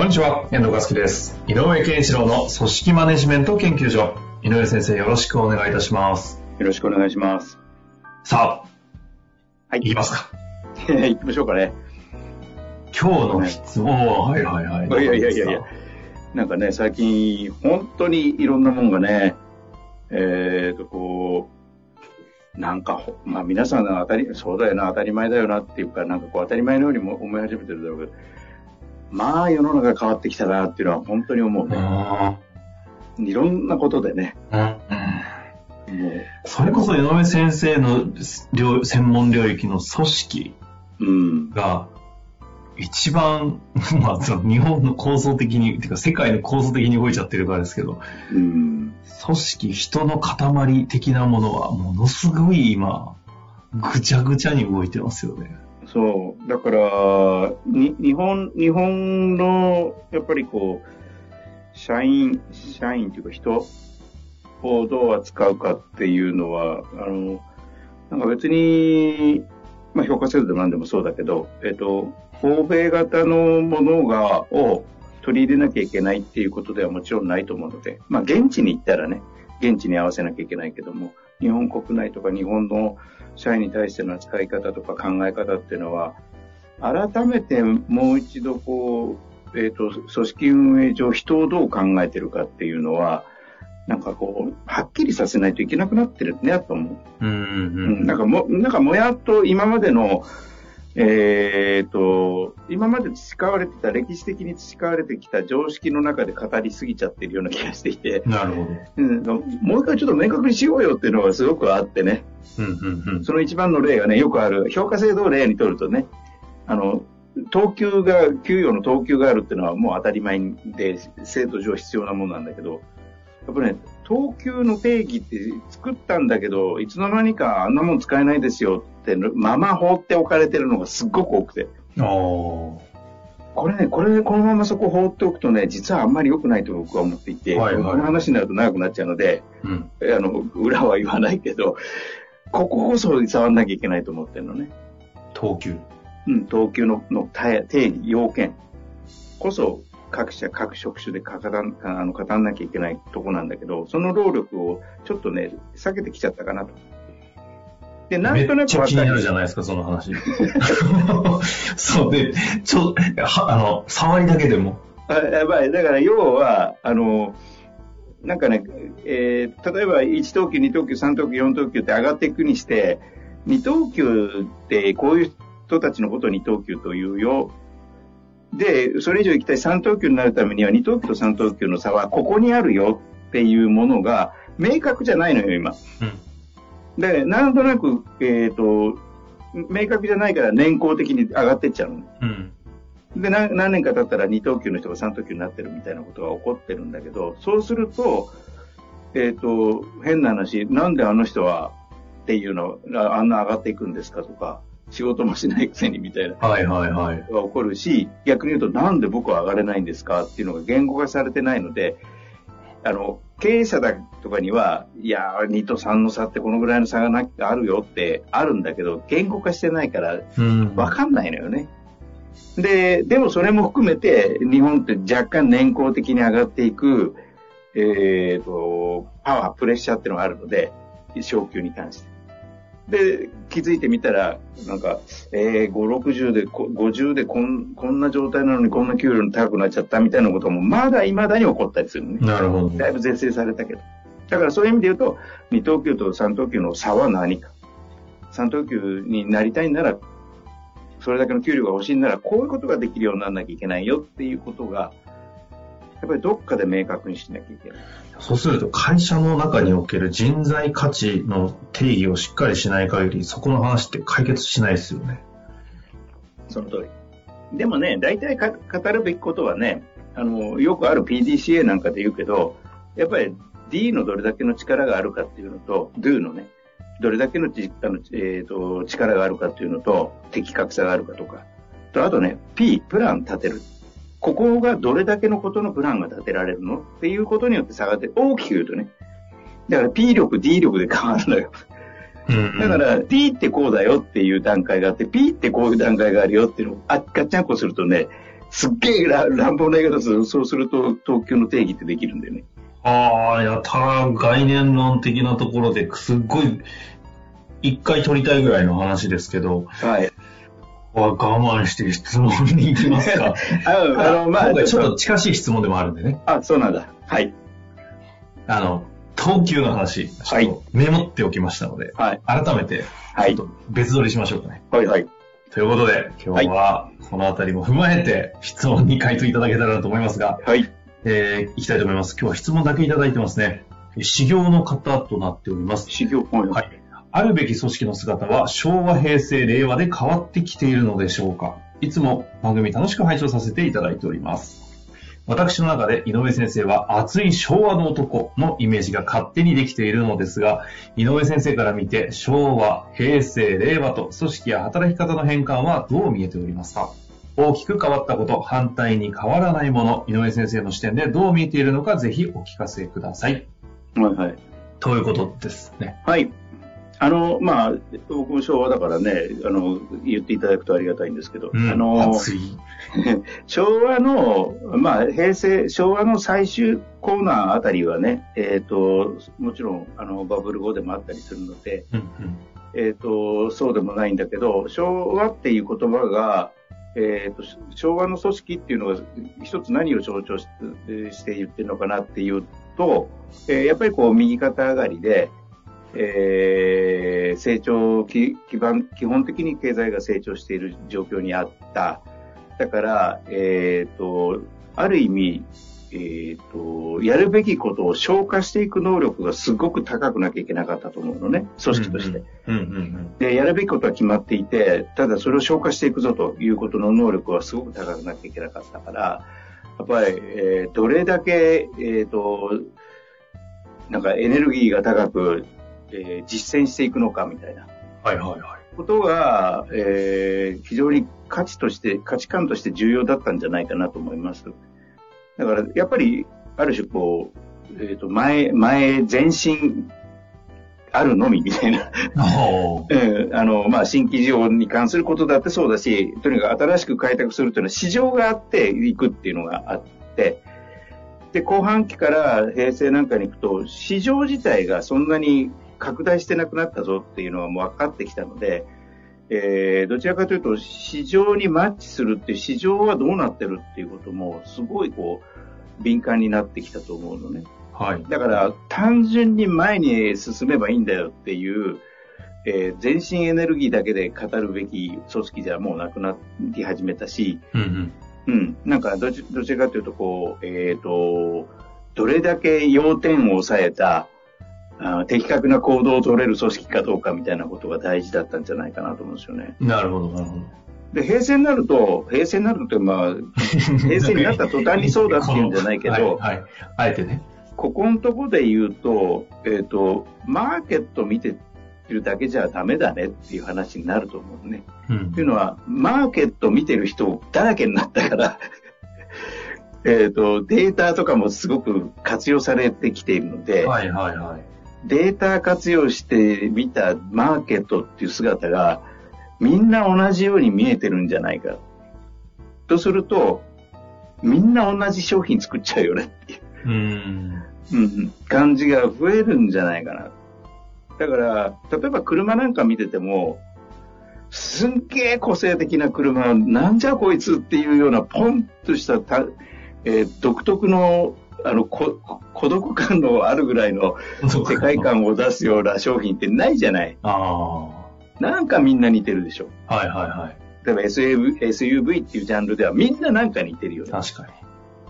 こんにちは、遠藤和樹です。井上健一郎の組織マネジメント研究所。井上先生、よろしくお願いいたします。よろしくお願いします。さあ、はい。いきますか。行きましょうかね。今日の質問は、はいはいはい。いやいやいやいや。なんかね、最近、本当にいろんなもんがね、えーと、こう、なんかほ、まあ皆さんが当たり、そうだよな、当たり前だよなっていうか、なんかこう当たり前のようにも思い始めてるだろうけど、まあ世の中変わってきたなっていうのは本当に思ううね。ん。いろんなことでね。うん。もうそれこそ井上先生の領専門領域の組織うん。が、一番、まあ、日本の構造的に、てか世界の構造的に動いちゃってるからですけど、うん。組織、人の塊的なものはものすごい今、ぐちゃぐちゃに動いてますよね。そう。だから、に、日本、日本の、やっぱりこう、社員、社員というか人をどう扱うかっていうのは、あの、なんか別に、まあ評価制度でも何でもそうだけど、えっと、欧米型のものが、を取り入れなきゃいけないっていうことではもちろんないと思うので、まあ現地に行ったらね、現地に合わせなきゃいけないけども、日本国内とか日本の社員に対しての扱い方とか考え方っていうのは、改めてもう一度こう、えっ、と、組織運営上人をどう考えてるかっていうのは、なんかこう、はっきりさせないといけなくなってるね、と思う。うんうん、なんかも、なんかもやっと今までの、えっ、と、今まで培われてた、歴史的に培われてきた常識の中で語りすぎちゃってるような気がしていて、なるほど。うん、もう一回ちょっと明確にしようよっていうのがすごくあってね、うんうんうん。その一番の例がね、よくある、評価制度を例にとるとね、あの、等級が、給与の等級があるっていうのはもう当たり前で、制度上必要なものなんだけど、やっぱね、等級の定義って作ったんだけど、いつの間にかあんなもん使えないですよって、まま放っておかれてるのがすっごく多くて。ああ。これね、これ、このままそこ放っておくとね、実はあんまり良くないと僕は思っていて、はいはいこの話になると長くなっちゃうので、うん。あの、裏は言わないけど、こここそ触んなきゃいけないと思ってるのね。等級。うん、等級のの定定義、要件こそ各社、各職種で語らんあの語らなきゃいけないとこなんだけど、その労力をちょっとね、避けてきちゃったかなと。で、なんとなくちゃ気になるじゃないですか、その話。そうで、ちょ、は、あの、触りだけでも。やばい。だから要は、あの、なんかね、えー例えば1等級、2等級、3等級、4等級って上がっていくにして、2等級ってこういう人たちのことを2等級というよ。で、それ以上行きたい3等級になるためには2等級と3等級の差はここにあるよっていうものが明確じゃないのよ、今。うん。で、なんとなく、えっ、と、明確じゃないから年功的に上がってっちゃうの。うん。で、何何年か経ったら2等級の人が3等級になってるみたいなことが起こってるんだけど、そうすると、えっ、と、変な話、なんであの人はっていうのがあんな上がっていくんですかとか、仕事もしないくせにみたいなはいはいはい。が起こるし、逆に言うとなんで僕は上がれないんですかっていうのが言語化されてないので、あの、経営者だとかには、いやー、2と3の差ってこのぐらいの差がなあるよってあるんだけど、言語化してないからうん。わかんないのよね。で、でもそれも含めて、日本って若干年功的に上がっていく、えっ、と、パワー、プレッシャーっていうのがあるので、昇給に関して。で、気づいてみたら、なんか、えー、5、60で、こ50でこんこんな状態なのにこんな給料高くなっちゃったみたいなことも、まだ未だに起こったりするのね。なるほど。だいぶ是正されたけど。だからそういう意味で言うと、2等級と3等級の差は何か。3等級になりたいなら、それだけの給料が欲しいなら、こういうことができるようにならなきゃいけないよっていうことが、やっぱりどっかで明確にしなきゃいけない。そうすると会社の中における人材価値の定義をしっかりしない限り、そこの話って解決しないですよね。その通り。でもね、大体か語るべきことはね、あの、よくある PDCA なんかで言うけど、やっぱり D のどれだけの力があるかっていうのと、Do のね、どれだけのちあの、えーと、力があるかっていうのと、的確さがあるかとか。と、あとね、P、プラン立てる。ここがどれだけのことのプランが立てられるのっていうことによって差が出大きく言うとね。だから P 力、D 力で変わるのよ。だから D ってこうだよっていう段階があって、P ってこういう段階があるよっていうのを、あ、ガッチャンコするとね、すっげえ乱暴な言い方するそうすると、東京の定義ってできるんだよね。ああ、やたら概念論的なところで、すっごい、一回取りたいぐらいの話ですけど、はい。我慢して質問に行きますか？あの、まあ、ちょっと近しい質問でもあるんでね。あ、そうなんだ。はい。あの、等級の話、はい。メモっておきましたので、はい。改めて、はい。ちょっと別撮りしましょうかね。はい、はい。ということで、今日は、このあたりも踏まえて、質問に回答いただけたらと思いますが、はい。えー、いきたいと思います。今日は質問だけいただいてますね。修行の方となっております。修行はい。あるべき組織の姿は昭和、平成、令和で変わってきているのでしょうか？いつも番組楽しく拝聴させていただいております。私の中で井上先生は熱い昭和の男のイメージが勝手にできているのですが、井上先生から見て昭和、平成、令和と組織や働き方の変換はどう見えておりますか？大きく変わったこと、反対に変わらないもの、井上先生の視点でどう見えているのか、ぜひお聞かせください。はいはい。ということですね。はい。あの、まあ、僕も昭和だからね、あの、言っていただくとありがたいんですけど、うん、あの、昭和の、まあ、平成、昭和の最終コーナーあたりはね、えっ、ー、と、もちろん、あの、バブル後でもあったりするので、うんうん、えっ、と、そうでもないんだけど、昭和っていう言葉が、えーと、昭和の組織っていうのが一つ何を象徴して言ってるのかなっていうと、えー、やっぱりこう右肩上がりで、えー、成長基盤、基本的に経済が成長している状況にあった。だから、えっ、ー、と、ある意味、えっ、ー、と、やるべきことを消化していく能力がすごく高くなきゃいけなかったと思うのね、組織として。で、やるべきことは決まっていて、ただそれを消化していくぞということの能力はすごく高くなきゃいけなかったから、やっぱり、えー、どれだけ、えっ、ー、と、なんかエネルギーが高く、えー、実践していくのかみたいな。はいはいはい。ことが、えー、非常に価値として、価値観として重要だったんじゃないかなと思います。だから、やっぱり、ある種こう、えっ、ー、と、前、前、前進あるのみみたいなうん、あの、まあ、新規事業に関することだってそうだし、とにかく新しく開拓するというのは市場があっていくっていうのがあって、で、後半期から平成なんかに行くと、市場自体がそんなに拡大してなくなったぞっていうのはもう分かってきたので、えー、どちらかというと市場にマッチするっていう市場はどうなってるっていうこともすごいこう敏感になってきたと思うのね。はい。だから単純に前に進めばいいんだよっていう、えー、全身エネルギーだけで語るべき組織じゃもうなくなり始めたし、うん、うん、うん。なんかどちどちらかというとこう、えっ、ー、と、どれだけ要点を抑えた、あ的確な行動を取れる組織かどうかみたいなことが大事だったんじゃないかなと思うんですよね。なるほど、なるほど。で、平成になると、平成になると、まあ、平成になった途端にそうだっていうんじゃないけど、はい、はい、あえてね。ここのとこで言うと、えっ、ー、と、マーケット見てるだけじゃダメだねっていう話になると思うね。うん、っていうのは、マーケット見てる人だらけになったからえっと、データとかもすごく活用されてきているので、はいはいはい。データ活用してみたマーケットっていう姿がみんな同じように見えてるんじゃないか。とすると、みんな同じ商品作っちゃうよねっていう。うんうん、感じが増えるんじゃないかな。だから、例えば車なんか見てても、すんげえ個性的な車、なんじゃこいつっていうようなポンとしたた、えー、独特のあの、こ孤独感のあるぐらいの世界観を出すような商品ってないじゃない。ああ。なんかみんな似てるでしょ。はいはいはい。例えば SUV, SUV っていうジャンルではみんななんか似てるよね。確かに。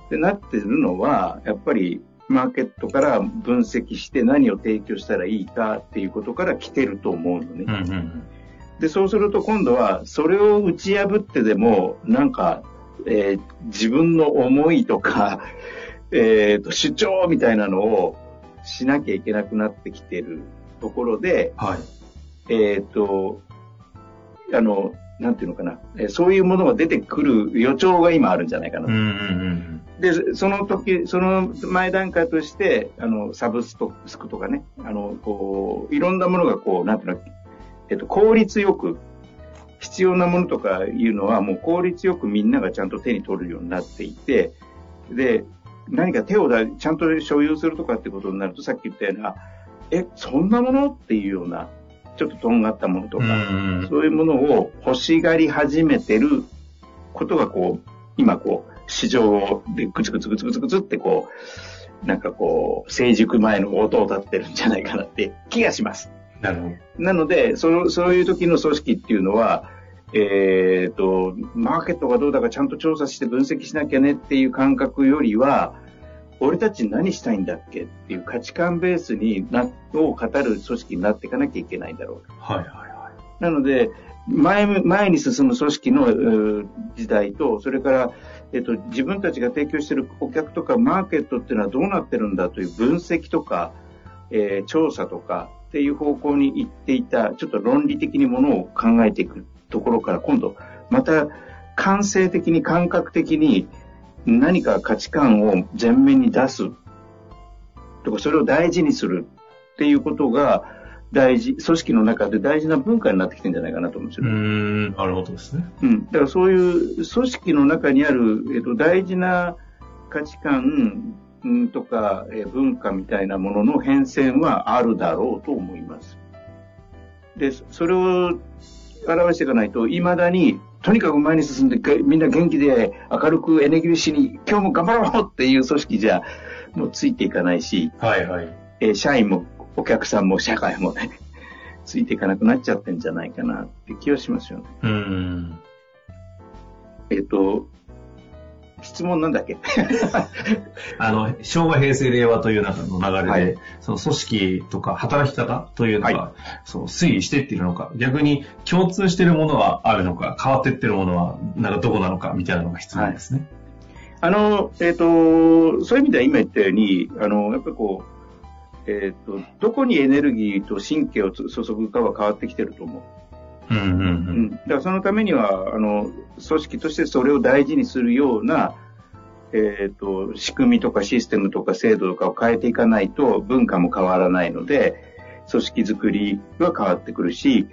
ってなってるのは、やっぱりマーケットから分析して何を提供したらいいかっていうことから来てると思うのね。うんうん、で、そうすると今度は、それを打ち破ってでも、なんか、えー自分の思いとか、えーと、主張みたいなのをしなきゃいけなくなってきてるところで、はい。えっ、と、あの、なんていうのかな、えーそういうものが出てくる予兆が今あるんじゃないかな。うんうんうん。で、その時、その前段階として、あの、サブストスクとかね、あの、こう、いろんなものがこう、なんていうの、えっと、効率よく、必要なものとかいうのはもう効率よくみんながちゃんと手に取るようになっていて、で、何か手をだ、ちゃんと所有するとかってことになると、さっき言ったような、え、そんなものっていうような、ちょっととんがったものとうん。か、そういうものを欲しがり始めてることがこう、今こう、市場でグツグツグツグツグツってこう、なんかこう、成熟前の音を立ってるんじゃないかなって気がします。なるほど。なので、その、そういう時の組織っていうのは、えっ、と、マーケットがどうだかちゃんと調査して分析しなきゃねっていう感覚よりは、俺たち何したいんだっけっていう価値観ベースにな、を語る組織になっていかなきゃいけないんだろう。はいはいはなので、前む、前に進む組織のえー時代と、それから、えっと、自分たちが提供している顧客とかマーケットっていうのはどうなってるんだという分析とか、えー調査とかっていう方向に行っていた、ちょっと論理的にものを考えていくところから今度、また感性的に感覚的に何か価値観を前面に出すとか、それを大事にするっていうことが大事、組織の中で大事な文化になってきてるんじゃないかなと思うんですよ。ーん、なるほどですね。うん。だからそういう組織の中にある、えっと、大事な価値観うんとか、えー文化みたいなものの変遷はあるだろうと思います。で、それを表していかないと、未だに、とにかく前に進んで、がみんな元気で明るくエネギッシュに、今日も頑張ろうっていう組織じゃ、もうついていかないし、はいはい。えー社員もお客さんも社会もね、ついていかなくなっちゃってんじゃないかなって気はしますよね。うーん。えっ、と、質問なんだっけ？あの、昭和、平成、令和という中の流れで、はいその組織とか働き方というのが、はそう推移していっているのか、逆に共通しているものはあるのか、変わっていってるものは、なんかどこなのか、みたいなのが質問ですね。あの、えっ、と、そういう意味では今言ったように、あの、やっぱりこう、えっ、と、どこにエネルギーと神経をつ注ぐかは変わってきてると思う。うんうんう。うんん。だからそのためには、あの、組織としてそれを大事にするような、えっ、と、仕組みとかシステムとか制度とかを変えていかないと文化も変わらないので、組織づくりは変わってくるし、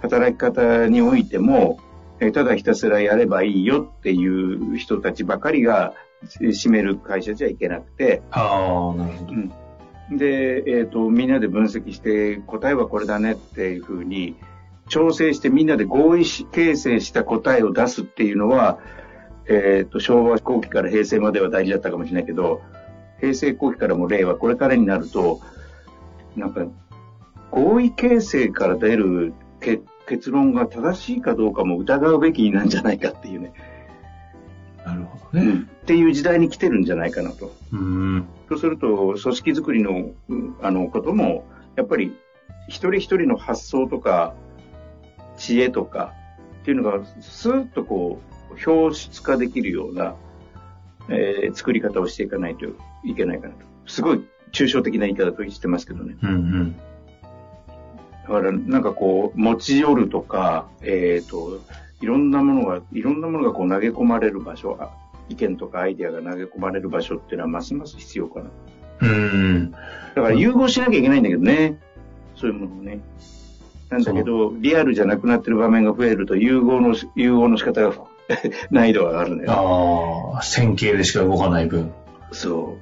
働き方においても、えーただひたすらやればいいよっていう人たちばかりがえー占める会社じゃいけなくて、ああ、なるほど。で、えっ、と、みんなで分析して、答えはこれだねっていうふうに、調整してみんなで合意し形成した答えを出すっていうのは、えっ、と、昭和後期から平成までは大事だったかもしれないけど、平成後期からも令和、これからになると、なんか、合意形成から出るけ結論が正しいかどうかも疑うべきなんじゃないかっていうね、なるほどね。うんっていう時代に来てるんじゃないかなと。うーん。そうすると、組織づくりの、うんあの、ことも、やっぱり、一人一人の発想とか、知恵とか、っていうのが、スーッとこう、表出化できるような、えー作り方をしていかないといけないかなと。すごい抽象的な言い方としてますけどね。うんうん。だから、なんかこう、持ち寄るとか、えっ、と、いろんなものが、いろんなものがこう投げ込まれる場所、あ意見とかアイデアが投げ込まれる場所っていうのはますます必要かな。うーん。だから融合しなきゃいけないんだけどね。そういうものをね。なんだけど、リアルじゃなくなってる場面が増えると、融合のし、融合の仕方が 難易度が上がるんだよ。ああ、線形でしか動かない分。そ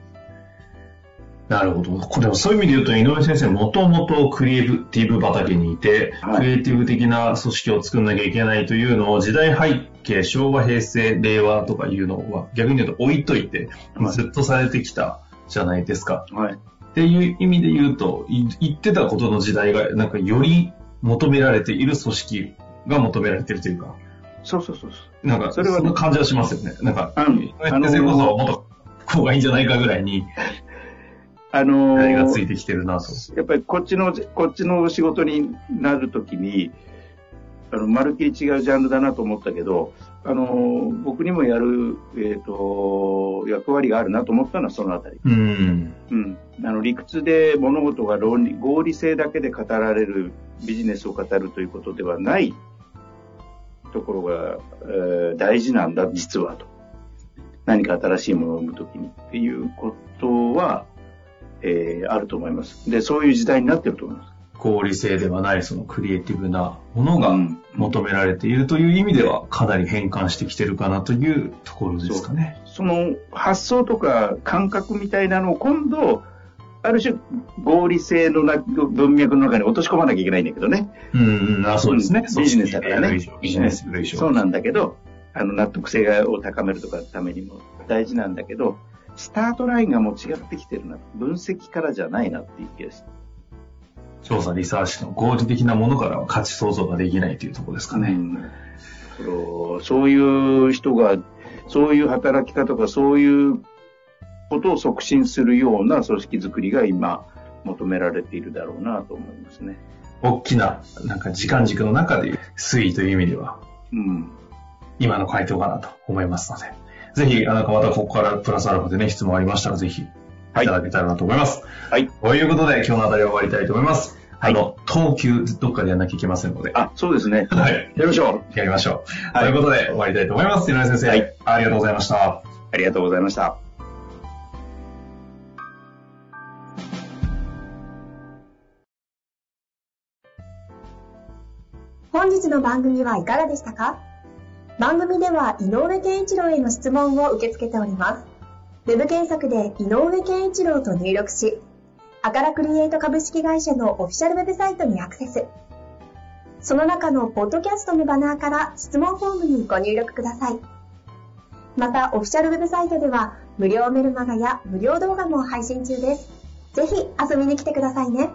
なるほど。こでもそういう意味で言うと、井上先生、もともとクリエイティブ畑にいて、はいクリエイティブ的な組織を作んなきゃいけないというのを、時代背景、昭和、平成、令和とかいうのは、逆に言うと置いといて、はいずっとされてきたじゃないですか。う。はい。っていう意味で言うと、い言ってたことの時代が、なんかより求められている組織が求められているというか、そうそうそうそう。なんか、そそれはねの感じはしますよね。なんか、あの先生こそもっとこうがいいんじゃないかぐらいに、あの時代がーついてきてるなと。やっぱりこっちの、こっちの仕事になるときに、あの、まるっきり違うジャンルだなと思ったけど、あの、僕にもやる、えっ、と、役割があるなと思ったのはそのあたり。うん。うん。あの、理屈で物事が論理、合理性だけで語られるビジネスを語るということではないところが、えー大事なんだ、実はと。何か新しいものを生むときにっていうことは、えーあると思います。で、そういう時代になってると思います。合理性ではないそのクリエイティブなものがうん求められているという意味ではかなり変換してきてるかなというところですかね。その発想とか感覚みたいなのを今度、ある種合理性のな文脈の中に落とし込まなきゃいけないんだけどね。うん、うん、あそうですね。ビジネスだからねビジネス類そうなんだけど、あの納得性を高めるとかためにも大事なんだけど、スタートラインがもう違ってきてるな。分析からじゃないなっていう気がして。調査、リサーチの合理的なものからは価値創造ができないというところですかね。うんそういう人が、そういう働き方が、そういうことを促進するような組織づくりが今求められているだろうなと思いますね。大きな、なんか時間軸の中で推移という意味では、うん。今の回答かなと思いますので、ぜひ、あなんかまたここからプラスアルファでね、質問ありましたら、ぜひ、いはいただけたらなと思います。はい。ということで、今日のあたりは終わりたいと思います。はいあの、等級、どっかでやんなきゃいけませんので、あ、そうですね。はい。やりましょう。やりましょう。はいということで、終わりたいと思います。井上先生、はいありがとうございました。ありがとうございました。本日の番組はいかがでしたか？番組では井上健一郎への質問を受け付けております。ウェブ検索で井上健一郎と入力し、アカラクリエイト株式会社のオフィシャルウェブサイトにアクセス。その中のポッドキャストのバナーから質問フォームにご入力ください。また、オフィシャルウェブサイトでは無料メルマガや無料動画も配信中です。ぜひ遊びに来てくださいね。